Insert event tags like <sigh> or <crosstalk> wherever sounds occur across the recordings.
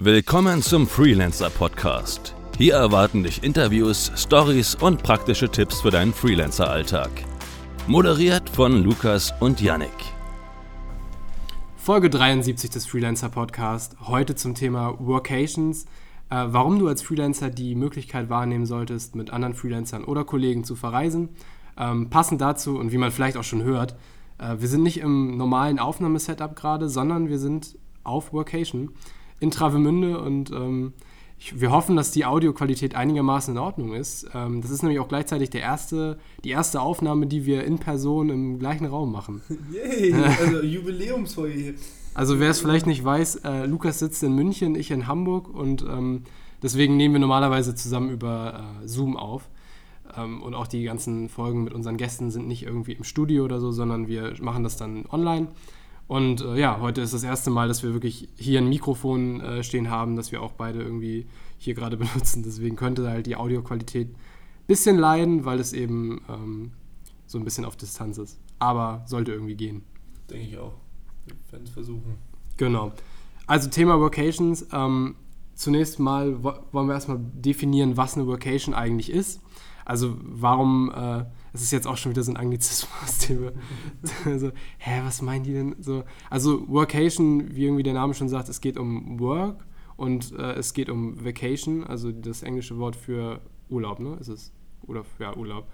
Willkommen zum Freelancer Podcast. Hier erwarten dich Interviews, Stories und praktische Tipps für deinen Freelancer-Alltag. Moderiert von Lukas und Yannick. Folge 73 des Freelancer Podcast. Heute zum Thema Workations. Äh, warum du als Freelancer die Möglichkeit wahrnehmen solltest, mit anderen Freelancern oder Kollegen zu verreisen. Ähm, passend dazu und wie man vielleicht auch schon hört, äh, wir sind nicht im normalen Aufnahmesetup gerade, sondern wir sind auf Workation in Travemünde und ähm, ich, wir hoffen, dass die Audioqualität einigermaßen in Ordnung ist. Ähm, das ist nämlich auch gleichzeitig der erste, die erste Aufnahme, die wir in Person im gleichen Raum machen. <laughs> Yay, also Jubiläumsfolge. Also wer es vielleicht nicht weiß, äh, Lukas sitzt in München, ich in Hamburg und ähm, deswegen nehmen wir normalerweise zusammen über äh, Zoom auf. Ähm, und auch die ganzen Folgen mit unseren Gästen sind nicht irgendwie im Studio oder so, sondern wir machen das dann online. Und äh, ja, heute ist das erste Mal, dass wir wirklich hier ein Mikrofon äh, stehen haben, das wir auch beide irgendwie hier gerade <laughs> benutzen. Deswegen könnte halt die Audioqualität ein bisschen leiden, weil es eben ähm, so ein bisschen auf Distanz ist. Aber sollte irgendwie gehen. Denke ich auch. Wir werden es versuchen. Genau. Also Thema Vocations. Ähm, zunächst mal wollen wir erstmal definieren, was eine Vocation eigentlich ist. Also warum, äh, es ist jetzt auch schon wieder so ein Anglizismus-Thema. <laughs> also, hä, was meinen die denn so? Also Workation, wie irgendwie der Name schon sagt, es geht um Work und äh, es geht um Vacation, also das englische Wort für Urlaub, ne? Ist es? Oder ja, Urlaub.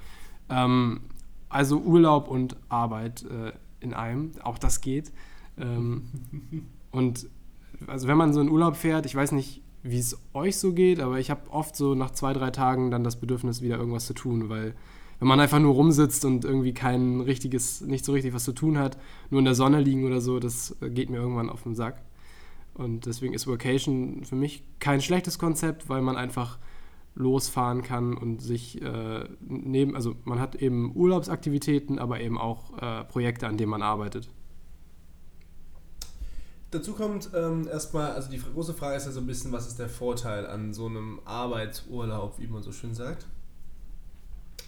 Ähm, also Urlaub und Arbeit äh, in einem, auch das geht. Ähm, und also wenn man so in Urlaub fährt, ich weiß nicht, wie es euch so geht, aber ich habe oft so nach zwei, drei Tagen dann das Bedürfnis, wieder irgendwas zu tun, weil wenn man einfach nur rumsitzt und irgendwie kein richtiges, nicht so richtig was zu tun hat, nur in der Sonne liegen oder so, das geht mir irgendwann auf den Sack. Und deswegen ist Vacation für mich kein schlechtes Konzept, weil man einfach losfahren kann und sich äh, neben, also man hat eben Urlaubsaktivitäten, aber eben auch äh, Projekte, an denen man arbeitet. Dazu kommt ähm, erstmal, also die große Frage ist ja so ein bisschen, was ist der Vorteil an so einem Arbeitsurlaub, wie man so schön sagt.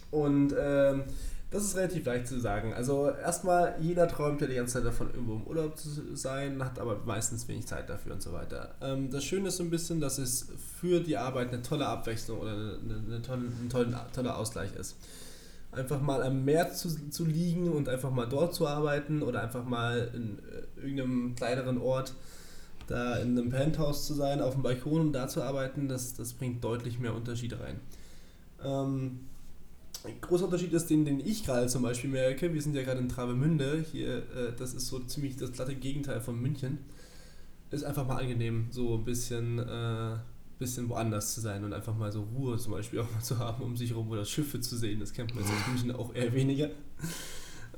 Und ähm, das ist relativ leicht zu sagen. Also erstmal, jeder träumt ja die ganze Zeit davon, irgendwo im Urlaub zu sein, hat aber meistens wenig Zeit dafür und so weiter. Ähm, das Schöne ist so ein bisschen, dass es für die Arbeit eine tolle Abwechslung oder eine, eine tolle, ein toller, toller Ausgleich ist einfach mal am Meer zu, zu liegen und einfach mal dort zu arbeiten oder einfach mal in äh, irgendeinem kleineren Ort da in einem Penthouse zu sein, auf dem Balkon und da zu arbeiten, das, das bringt deutlich mehr Unterschiede rein. Ähm, ein großer Unterschied ist, den, den ich gerade zum Beispiel merke, wir sind ja gerade in Travemünde, hier, äh, das ist so ziemlich das glatte Gegenteil von München, ist einfach mal angenehm, so ein bisschen äh, bisschen woanders zu sein und einfach mal so Ruhe zum Beispiel auch mal zu haben, um sich herum oder Schiffe zu sehen. Das kennt man jetzt in München <laughs> auch eher weniger.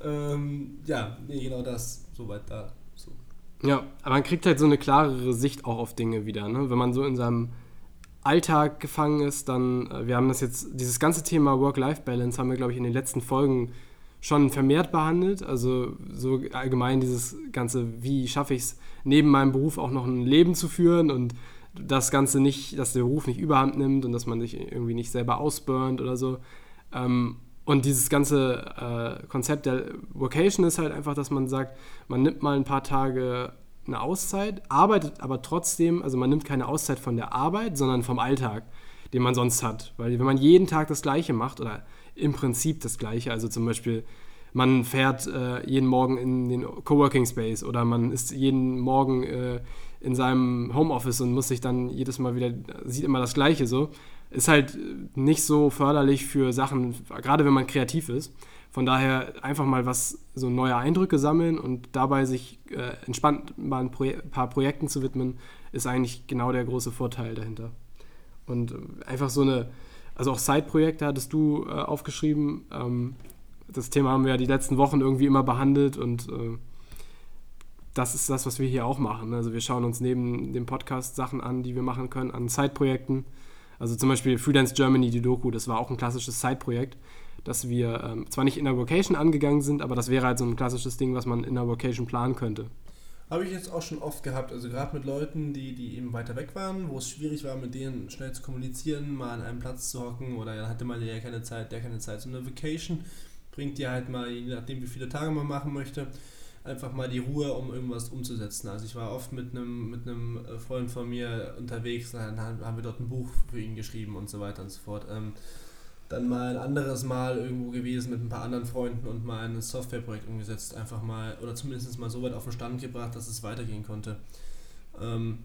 Ähm, ja, nee, genau das, soweit da. So. Ja, aber man kriegt halt so eine klarere Sicht auch auf Dinge wieder. Ne? Wenn man so in seinem Alltag gefangen ist, dann, äh, wir haben das jetzt, dieses ganze Thema Work-Life-Balance haben wir, glaube ich, in den letzten Folgen schon vermehrt behandelt. Also so allgemein dieses ganze, wie schaffe ich es, neben meinem Beruf auch noch ein Leben zu führen und das Ganze nicht, dass der Beruf nicht überhand nimmt und dass man sich irgendwie nicht selber ausburnt oder so. Ähm, und dieses ganze äh, Konzept der Vocation ist halt einfach, dass man sagt, man nimmt mal ein paar Tage eine Auszeit, arbeitet aber trotzdem, also man nimmt keine Auszeit von der Arbeit, sondern vom Alltag, den man sonst hat. Weil wenn man jeden Tag das Gleiche macht oder im Prinzip das Gleiche, also zum Beispiel man fährt äh, jeden Morgen in den Coworking Space oder man ist jeden Morgen äh, in seinem Homeoffice und muss sich dann jedes Mal wieder, sieht immer das Gleiche so. Ist halt nicht so förderlich für Sachen, gerade wenn man kreativ ist. Von daher einfach mal was, so neue Eindrücke sammeln und dabei sich äh, entspannt mal ein Proje paar Projekten zu widmen, ist eigentlich genau der große Vorteil dahinter. Und äh, einfach so eine, also auch Side-Projekte hattest du äh, aufgeschrieben. Ähm, das Thema haben wir ja die letzten Wochen irgendwie immer behandelt und äh, das ist das, was wir hier auch machen. Also wir schauen uns neben dem Podcast Sachen an, die wir machen können, an Side-Projekten. Also zum Beispiel Freelance Germany, die Doku, das war auch ein klassisches Side-Projekt, das wir ähm, zwar nicht in der Vocation angegangen sind, aber das wäre halt so ein klassisches Ding, was man in der Vocation planen könnte. Habe ich jetzt auch schon oft gehabt, also gerade mit Leuten, die, die eben weiter weg waren, wo es schwierig war, mit denen schnell zu kommunizieren, mal an einem Platz zu hocken oder dann hatte man ja keine Zeit, der keine Zeit. So eine Vacation bringt dir halt mal, je nachdem wie viele Tage man machen möchte, einfach mal die Ruhe, um irgendwas umzusetzen. Also ich war oft mit einem mit einem äh, Freund von mir unterwegs, dann haben wir dort ein Buch für ihn geschrieben und so weiter und so fort. Ähm, dann mal ein anderes Mal irgendwo gewesen mit ein paar anderen Freunden und mal ein Softwareprojekt umgesetzt, einfach mal oder zumindest mal so weit auf den Stand gebracht, dass es weitergehen konnte. Ähm,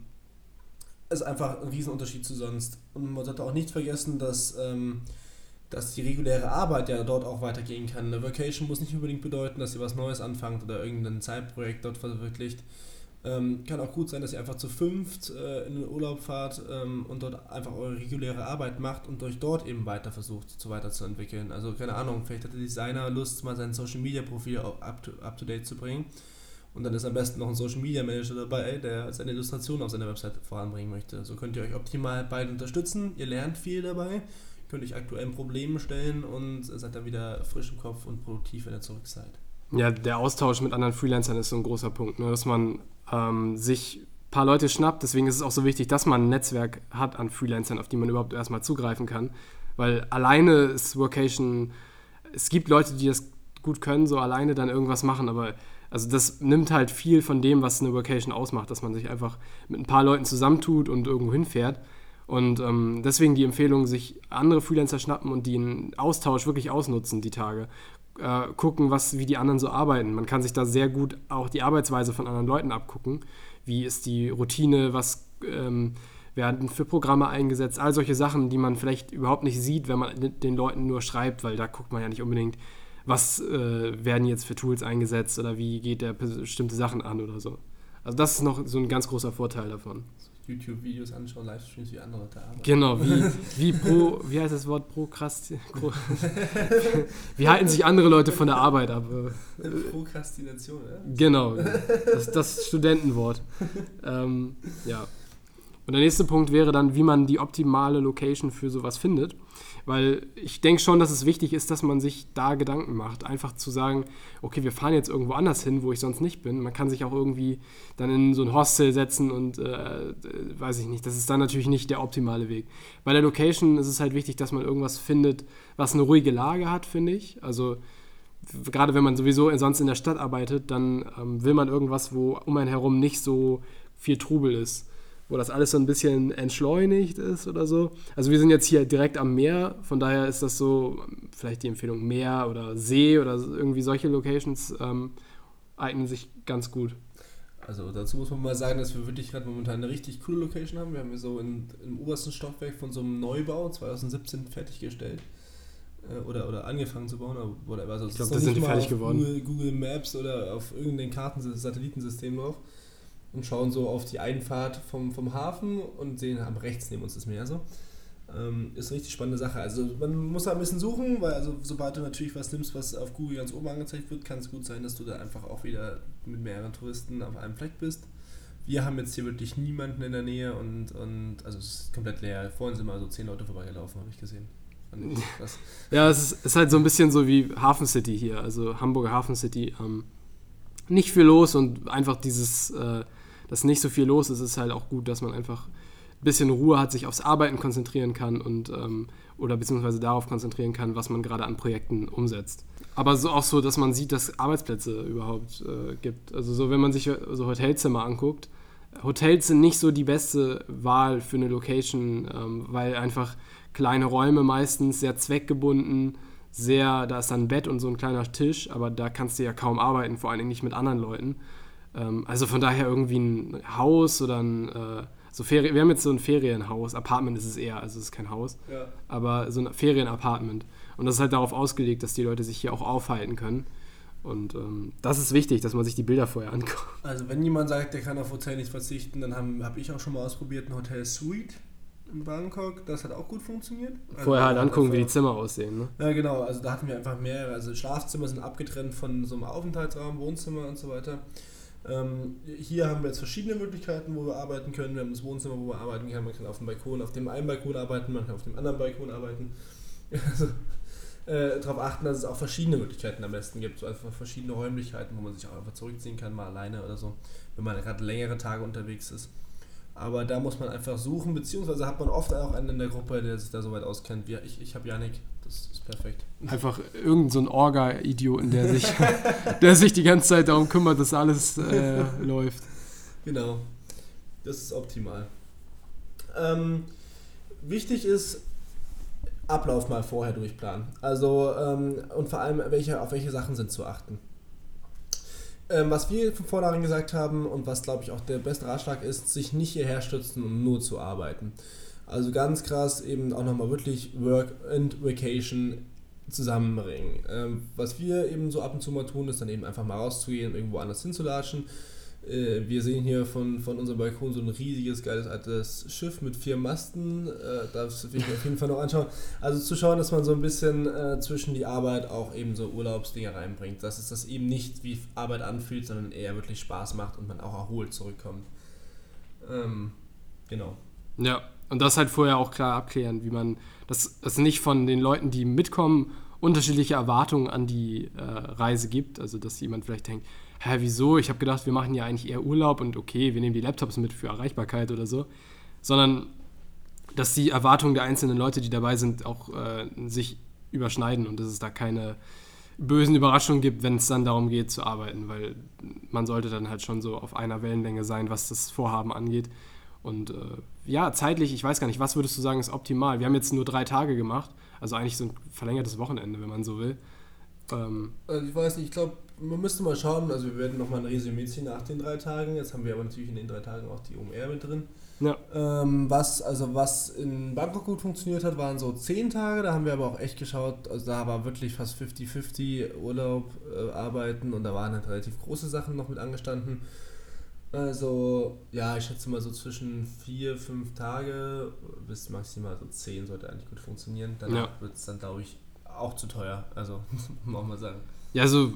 ist einfach ein Riesenunterschied zu sonst. Und man sollte auch nicht vergessen, dass ähm, dass die reguläre Arbeit ja dort auch weitergehen kann. Eine Vacation muss nicht unbedingt bedeuten, dass ihr was Neues anfangt oder irgendein Zeitprojekt dort verwirklicht. Ähm, kann auch gut sein, dass ihr einfach zu fünft äh, in den Urlaub fahrt ähm, und dort einfach eure reguläre Arbeit macht und euch dort eben weiter versucht, zu weiterzuentwickeln. Also keine Ahnung, vielleicht hat der Designer Lust, mal sein Social Media Profil up to, up to date zu bringen. Und dann ist am besten noch ein Social Media Manager dabei, der seine Illustration auf seiner Website voranbringen möchte. So könnt ihr euch optimal beide unterstützen. Ihr lernt viel dabei könnt euch aktuellen Problemen stellen und seid dann wieder frisch im Kopf und produktiv, wenn ihr zurück seid. Ja, der Austausch mit anderen Freelancern ist so ein großer Punkt, ne? dass man ähm, sich ein paar Leute schnappt. Deswegen ist es auch so wichtig, dass man ein Netzwerk hat an Freelancern, auf die man überhaupt erstmal zugreifen kann. Weil alleine ist Workation, es gibt Leute, die das gut können, so alleine dann irgendwas machen, aber also das nimmt halt viel von dem, was eine Workation ausmacht, dass man sich einfach mit ein paar Leuten zusammentut und irgendwo hinfährt. Und ähm, deswegen die Empfehlung, sich andere Freelancer schnappen und den Austausch wirklich ausnutzen, die Tage. Äh, gucken, was, wie die anderen so arbeiten. Man kann sich da sehr gut auch die Arbeitsweise von anderen Leuten abgucken. Wie ist die Routine, was ähm, werden für Programme eingesetzt, all solche Sachen, die man vielleicht überhaupt nicht sieht, wenn man den Leuten nur schreibt, weil da guckt man ja nicht unbedingt, was äh, werden jetzt für Tools eingesetzt oder wie geht der bestimmte Sachen an oder so. Also das ist noch so ein ganz großer Vorteil davon. YouTube-Videos anschauen, Livestreams, wie andere Leute arbeiten. Genau, wie, <laughs> wie pro, wie heißt das Wort, Prokrast, <laughs> wie halten sich andere Leute von der Arbeit ab? Prokrastination, ja? Genau, <laughs> das, das Studentenwort. Ähm, ja. Und der nächste Punkt wäre dann, wie man die optimale Location für sowas findet. Weil ich denke schon, dass es wichtig ist, dass man sich da Gedanken macht. Einfach zu sagen, okay, wir fahren jetzt irgendwo anders hin, wo ich sonst nicht bin. Man kann sich auch irgendwie dann in so ein Hostel setzen und äh, weiß ich nicht. Das ist dann natürlich nicht der optimale Weg. Bei der Location ist es halt wichtig, dass man irgendwas findet, was eine ruhige Lage hat, finde ich. Also gerade wenn man sowieso sonst in der Stadt arbeitet, dann ähm, will man irgendwas, wo um einen herum nicht so viel Trubel ist wo das alles so ein bisschen entschleunigt ist oder so. Also wir sind jetzt hier direkt am Meer, von daher ist das so vielleicht die Empfehlung Meer oder See oder irgendwie solche Locations ähm, eignen sich ganz gut. Also dazu muss man mal sagen, dass wir wirklich gerade momentan eine richtig coole Location haben. Wir haben hier so in, im obersten Stockwerk von so einem Neubau 2017 fertiggestellt äh, oder, oder angefangen zu bauen. Oder, also ich glaube, das sind die fertig geworden. Google, Google Maps oder auf irgendeinem Karten-Satellitensystem drauf und schauen so auf die Einfahrt vom, vom Hafen und sehen, am rechts neben uns das Meer so. Ähm, ist eine richtig spannende Sache. Also man muss da ein bisschen suchen, weil also sobald du natürlich was nimmst, was auf Google ganz oben angezeigt wird, kann es gut sein, dass du da einfach auch wieder mit mehreren Touristen auf einem Fleck bist. Wir haben jetzt hier wirklich niemanden in der Nähe und, und also es ist komplett leer. Vorhin sind mal so zehn Leute vorbeigelaufen, habe ich gesehen. <laughs> ja, es ist, ist, halt so ein bisschen so wie Hafen City hier, also Hamburger Hafen City. Ähm, nicht viel los und einfach dieses äh, dass nicht so viel los ist, ist halt auch gut, dass man einfach ein bisschen Ruhe hat, sich aufs Arbeiten konzentrieren kann und ähm, oder beziehungsweise darauf konzentrieren kann, was man gerade an Projekten umsetzt. Aber so auch so, dass man sieht, dass Arbeitsplätze überhaupt äh, gibt. Also so, wenn man sich so Hotelzimmer anguckt, Hotels sind nicht so die beste Wahl für eine Location, ähm, weil einfach kleine Räume meistens sehr zweckgebunden, sehr, da ist dann ein Bett und so ein kleiner Tisch, aber da kannst du ja kaum arbeiten, vor allen Dingen nicht mit anderen Leuten. Ähm, also von daher irgendwie ein Haus oder ein, äh, so Ferien, wir haben jetzt so ein Ferienhaus, Apartment ist es eher, also es ist kein Haus, ja. aber so ein Ferienapartment. Und das ist halt darauf ausgelegt, dass die Leute sich hier auch aufhalten können. Und ähm, das ist wichtig, dass man sich die Bilder vorher anguckt. Also wenn jemand sagt, der kann auf Hotel nicht verzichten, dann habe hab ich auch schon mal ausprobiert, ein Hotel Suite in Bangkok. Das hat auch gut funktioniert. Also vorher halt angucken, wie die Zimmer aussehen. Ne? Ja, genau. Also da hatten wir einfach mehrere. Also Schlafzimmer sind abgetrennt von so einem Aufenthaltsraum, Wohnzimmer und so weiter. Ähm, hier haben wir jetzt verschiedene Möglichkeiten, wo wir arbeiten können. Wir haben das Wohnzimmer, wo wir arbeiten können. Man kann auf dem Balkon, auf dem einen Balkon arbeiten, man kann auf dem anderen Balkon arbeiten. Also, äh, darauf achten, dass es auch verschiedene Möglichkeiten am besten gibt. So einfach verschiedene Räumlichkeiten, wo man sich auch einfach zurückziehen kann, mal alleine oder so, wenn man gerade längere Tage unterwegs ist. Aber da muss man einfach suchen, beziehungsweise hat man oft auch einen in der Gruppe, der sich da so weit auskennt. Wie ich, ich habe Janik, das ist perfekt. Einfach irgendein so ein Orga-Idiot, der sich, <laughs> der sich die ganze Zeit darum kümmert, dass alles äh, <laughs> läuft. Genau. Das ist optimal. Ähm, wichtig ist, Ablauf mal vorher durchplanen. Also, ähm, und vor allem, welche, auf welche Sachen sind zu achten. Ähm, was wir von vornherein gesagt haben und was, glaube ich, auch der beste Ratschlag ist, sich nicht hierher stützen, um nur zu arbeiten. Also ganz krass eben auch nochmal wirklich Work and Vacation zusammenbringen. Ähm, was wir eben so ab und zu mal tun, ist dann eben einfach mal rauszugehen irgendwo anders hinzulatschen äh, wir sehen hier von, von unserem Balkon so ein riesiges, geiles altes Schiff mit vier Masten. Äh, das will ich mir auf jeden Fall noch anschauen. Also zu schauen, dass man so ein bisschen äh, zwischen die Arbeit auch eben so Urlaubsdinge reinbringt. Dass es das eben nicht wie Arbeit anfühlt, sondern eher wirklich Spaß macht und man auch erholt zurückkommt. Ähm, genau. Ja, und das halt vorher auch klar abklären, wie man das, das nicht von den Leuten, die mitkommen, unterschiedliche Erwartungen an die äh, Reise gibt. Also dass jemand vielleicht denkt, hä, wieso? Ich habe gedacht, wir machen ja eigentlich eher Urlaub und okay, wir nehmen die Laptops mit für Erreichbarkeit oder so. Sondern, dass die Erwartungen der einzelnen Leute, die dabei sind, auch äh, sich überschneiden und dass es da keine bösen Überraschungen gibt, wenn es dann darum geht zu arbeiten, weil man sollte dann halt schon so auf einer Wellenlänge sein, was das Vorhaben angeht. Und äh, ja, zeitlich, ich weiß gar nicht, was würdest du sagen, ist optimal? Wir haben jetzt nur drei Tage gemacht, also eigentlich so ein verlängertes Wochenende, wenn man so will. Ähm, also ich weiß nicht, ich glaube, man müsste mal schauen, also wir werden nochmal ein Resümee ziehen nach den drei Tagen. Jetzt haben wir aber natürlich in den drei Tagen auch die OMR mit drin. Ja. Ähm, was, also was in Bangkok gut funktioniert hat, waren so zehn Tage. Da haben wir aber auch echt geschaut, also da war wirklich fast 50-50 Urlaub, äh, Arbeiten und da waren halt relativ große Sachen noch mit angestanden. Also, ja, ich schätze mal so zwischen vier, fünf Tage bis maximal so zehn sollte eigentlich gut funktionieren. Danach ja. wird es dann, glaube ich, auch zu teuer. Also, <laughs> muss man sagen. Ja, also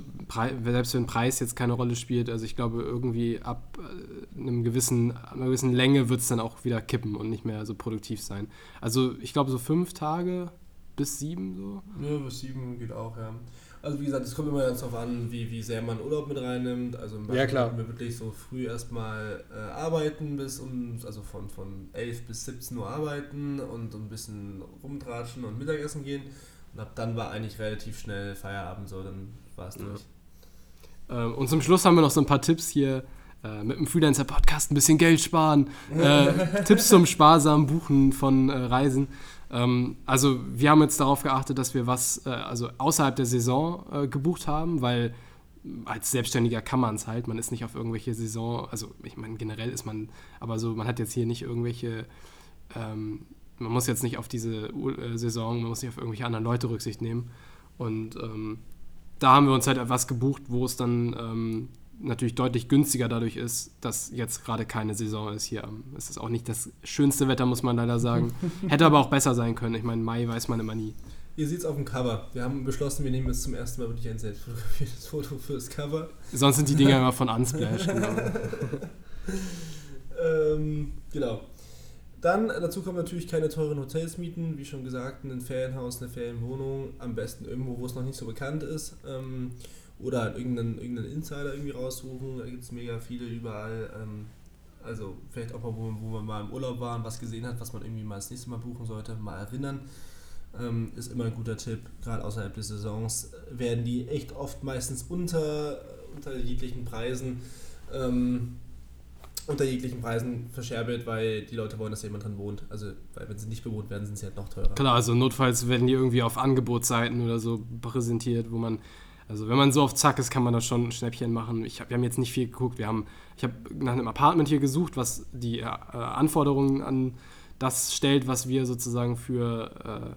selbst wenn Preis jetzt keine Rolle spielt, also ich glaube irgendwie ab äh, einem gewissen, einer gewissen Länge wird es dann auch wieder kippen und nicht mehr so produktiv sein. Also ich glaube so fünf Tage bis sieben so. Ja, bis sieben geht auch, ja. Also wie gesagt, es kommt immer ganz darauf an, wie, wie sehr man Urlaub mit reinnimmt. Also im ja, klar. wir wirklich so früh erstmal äh, arbeiten bis um, also von, von 11 bis 17 Uhr arbeiten und ein bisschen rumtratschen und Mittagessen gehen. Und ab dann war eigentlich relativ schnell Feierabend so, dann war es nicht. Ja. Ähm, und zum Schluss haben wir noch so ein paar Tipps hier äh, mit dem Freelancer-Podcast ein bisschen Geld sparen. Äh, <laughs> Tipps zum sparsamen Buchen von äh, Reisen. Ähm, also wir haben jetzt darauf geachtet, dass wir was äh, also außerhalb der Saison äh, gebucht haben, weil als Selbstständiger kann man es halt. Man ist nicht auf irgendwelche Saison, also ich meine generell ist man, aber so man hat jetzt hier nicht irgendwelche ähm, man muss jetzt nicht auf diese äh, Saison, man muss nicht auf irgendwelche anderen Leute Rücksicht nehmen. Und ähm, da haben wir uns halt etwas gebucht, wo es dann ähm, natürlich deutlich günstiger dadurch ist, dass jetzt gerade keine Saison ist hier. Es ist auch nicht das schönste Wetter, muss man leider sagen. <laughs> Hätte aber auch besser sein können. Ich meine, Mai weiß man immer nie. Ihr seht es auf dem Cover. Wir haben beschlossen, wir nehmen jetzt zum ersten Mal wirklich ein selbstfotografiertes Foto fürs Cover. Sonst sind die Dinger immer von <laughs> Unsplash. Genau. <laughs> ähm, genau. Dann dazu kommen natürlich keine teuren Hotels mieten, wie schon gesagt, ein Ferienhaus, eine Ferienwohnung, am besten irgendwo, wo es noch nicht so bekannt ist. Ähm, oder halt irgendeinen, irgendeinen Insider irgendwie raussuchen, da gibt es mega viele überall. Ähm, also vielleicht auch mal, wo, wo man mal im Urlaub war und was gesehen hat, was man irgendwie mal das nächste Mal buchen sollte, mal erinnern. Ähm, ist immer ein guter Tipp, gerade außerhalb des Saisons werden die echt oft meistens unter, unter jeglichen Preisen ähm, unter jeglichen Preisen verscherbelt, weil die Leute wollen, dass jemand drin wohnt. Also, weil wenn sie nicht bewohnt werden, sind sie halt noch teurer. Klar, also notfalls werden die irgendwie auf Angebotsseiten oder so präsentiert, wo man, also wenn man so auf Zack ist, kann man da schon ein Schnäppchen machen. Ich hab, wir haben jetzt nicht viel geguckt. Wir haben, ich habe nach einem Apartment hier gesucht, was die äh, Anforderungen an das stellt, was wir sozusagen für, äh,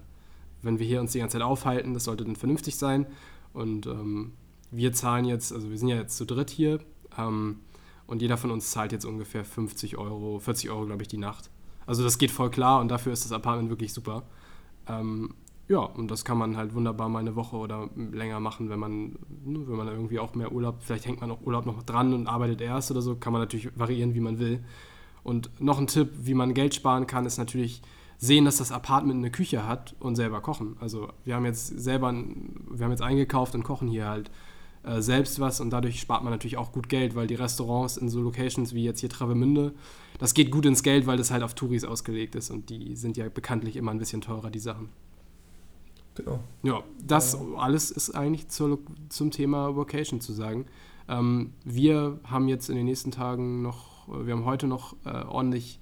wenn wir hier uns die ganze Zeit aufhalten, das sollte dann vernünftig sein. Und ähm, wir zahlen jetzt, also wir sind ja jetzt zu dritt hier. Ähm, und jeder von uns zahlt jetzt ungefähr 50 Euro, 40 Euro, glaube ich, die Nacht. Also das geht voll klar und dafür ist das Apartment wirklich super. Ähm, ja, und das kann man halt wunderbar mal eine Woche oder länger machen, wenn man, ne, wenn man irgendwie auch mehr Urlaub, vielleicht hängt man auch Urlaub noch dran und arbeitet erst oder so, kann man natürlich variieren, wie man will. Und noch ein Tipp, wie man Geld sparen kann, ist natürlich sehen, dass das Apartment eine Küche hat und selber kochen. Also wir haben jetzt selber, wir haben jetzt eingekauft und kochen hier halt äh, selbst was und dadurch spart man natürlich auch gut Geld, weil die Restaurants in so Locations wie jetzt hier Travemünde, das geht gut ins Geld, weil das halt auf Touris ausgelegt ist und die sind ja bekanntlich immer ein bisschen teurer, die Sachen. Genau. Ja, das alles ist eigentlich zur, zum Thema Vocation zu sagen. Ähm, wir haben jetzt in den nächsten Tagen noch, wir haben heute noch äh, ordentlich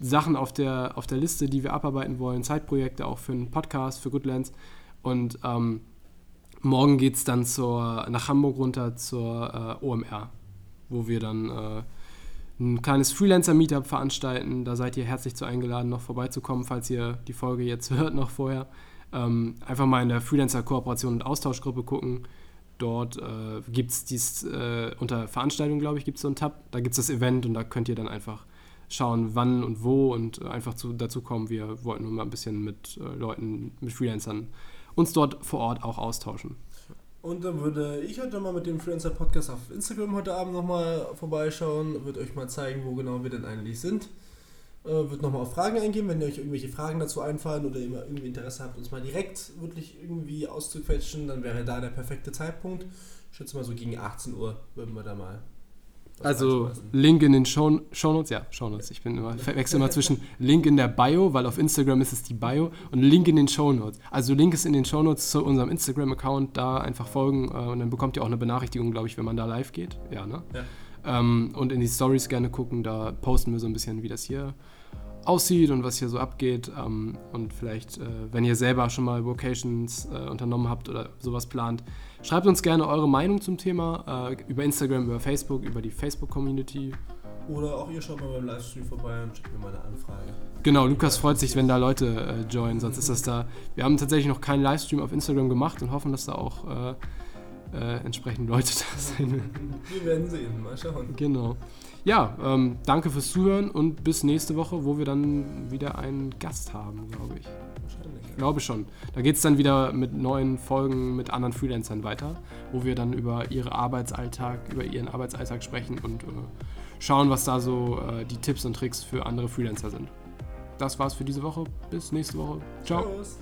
Sachen auf der, auf der Liste, die wir abarbeiten wollen, Zeitprojekte auch für einen Podcast, für Goodlands. Und ähm, morgen geht es dann zur, nach Hamburg runter zur äh, OMR, wo wir dann äh, ein kleines Freelancer-Meetup veranstalten. Da seid ihr herzlich zu eingeladen, noch vorbeizukommen, falls ihr die Folge jetzt <laughs> hört, noch vorher. Ähm, einfach mal in der Freelancer-Kooperation und Austauschgruppe gucken. Dort äh, gibt es dies, äh, unter Veranstaltungen, glaube ich, gibt es so einen Tab. Da gibt es das Event und da könnt ihr dann einfach schauen, wann und wo und einfach zu, dazu kommen. Wir wollten nur mal ein bisschen mit äh, Leuten, mit Freelancern uns dort vor Ort auch austauschen. Und dann würde ich heute mal mit dem Freelancer Podcast auf Instagram heute Abend nochmal vorbeischauen, würde euch mal zeigen, wo genau wir denn eigentlich sind. Äh, wird nochmal auf Fragen eingehen, wenn ihr euch irgendwelche Fragen dazu einfallen oder ihr irgendwie Interesse habt, uns mal direkt wirklich irgendwie auszuquetschen, dann wäre da der perfekte Zeitpunkt. Ich schätze mal so gegen 18 Uhr würden wir da mal also Link in den Show, Shownotes, ja, Shownotes. Ich bin immer, verwechsel immer zwischen Link in der Bio, weil auf Instagram ist es die Bio, und Link in den Shownotes. Also Link ist in den Shownotes zu unserem Instagram-Account, da einfach folgen äh, und dann bekommt ihr auch eine Benachrichtigung, glaube ich, wenn man da live geht. Ja, ne? Ja. Ähm, und in die Stories gerne gucken, da posten wir so ein bisschen, wie das hier aussieht und was hier so abgeht. Ähm, und vielleicht, äh, wenn ihr selber schon mal Vocations äh, unternommen habt oder sowas plant, schreibt uns gerne eure Meinung zum Thema äh, über Instagram, über Facebook, über die Facebook-Community. Oder auch ihr schaut mal beim Livestream vorbei und schickt mir mal eine Anfrage. Genau, Lukas freut sich, wenn da Leute äh, joinen, sonst ist das da. Wir haben tatsächlich noch keinen Livestream auf Instagram gemacht und hoffen, dass da auch äh, entsprechend Leute da sind. Wir werden sehen, mal schauen. Genau. Ja, ähm, danke fürs Zuhören und bis nächste Woche, wo wir dann wieder einen Gast haben, glaube ich. Wahrscheinlich. Ich glaube schon. Da geht es dann wieder mit neuen Folgen mit anderen Freelancern weiter, wo wir dann über ihre Arbeitsalltag, über ihren Arbeitsalltag sprechen und äh, schauen, was da so äh, die Tipps und Tricks für andere Freelancer sind. Das war's für diese Woche. Bis nächste Woche. Ciao. Servus.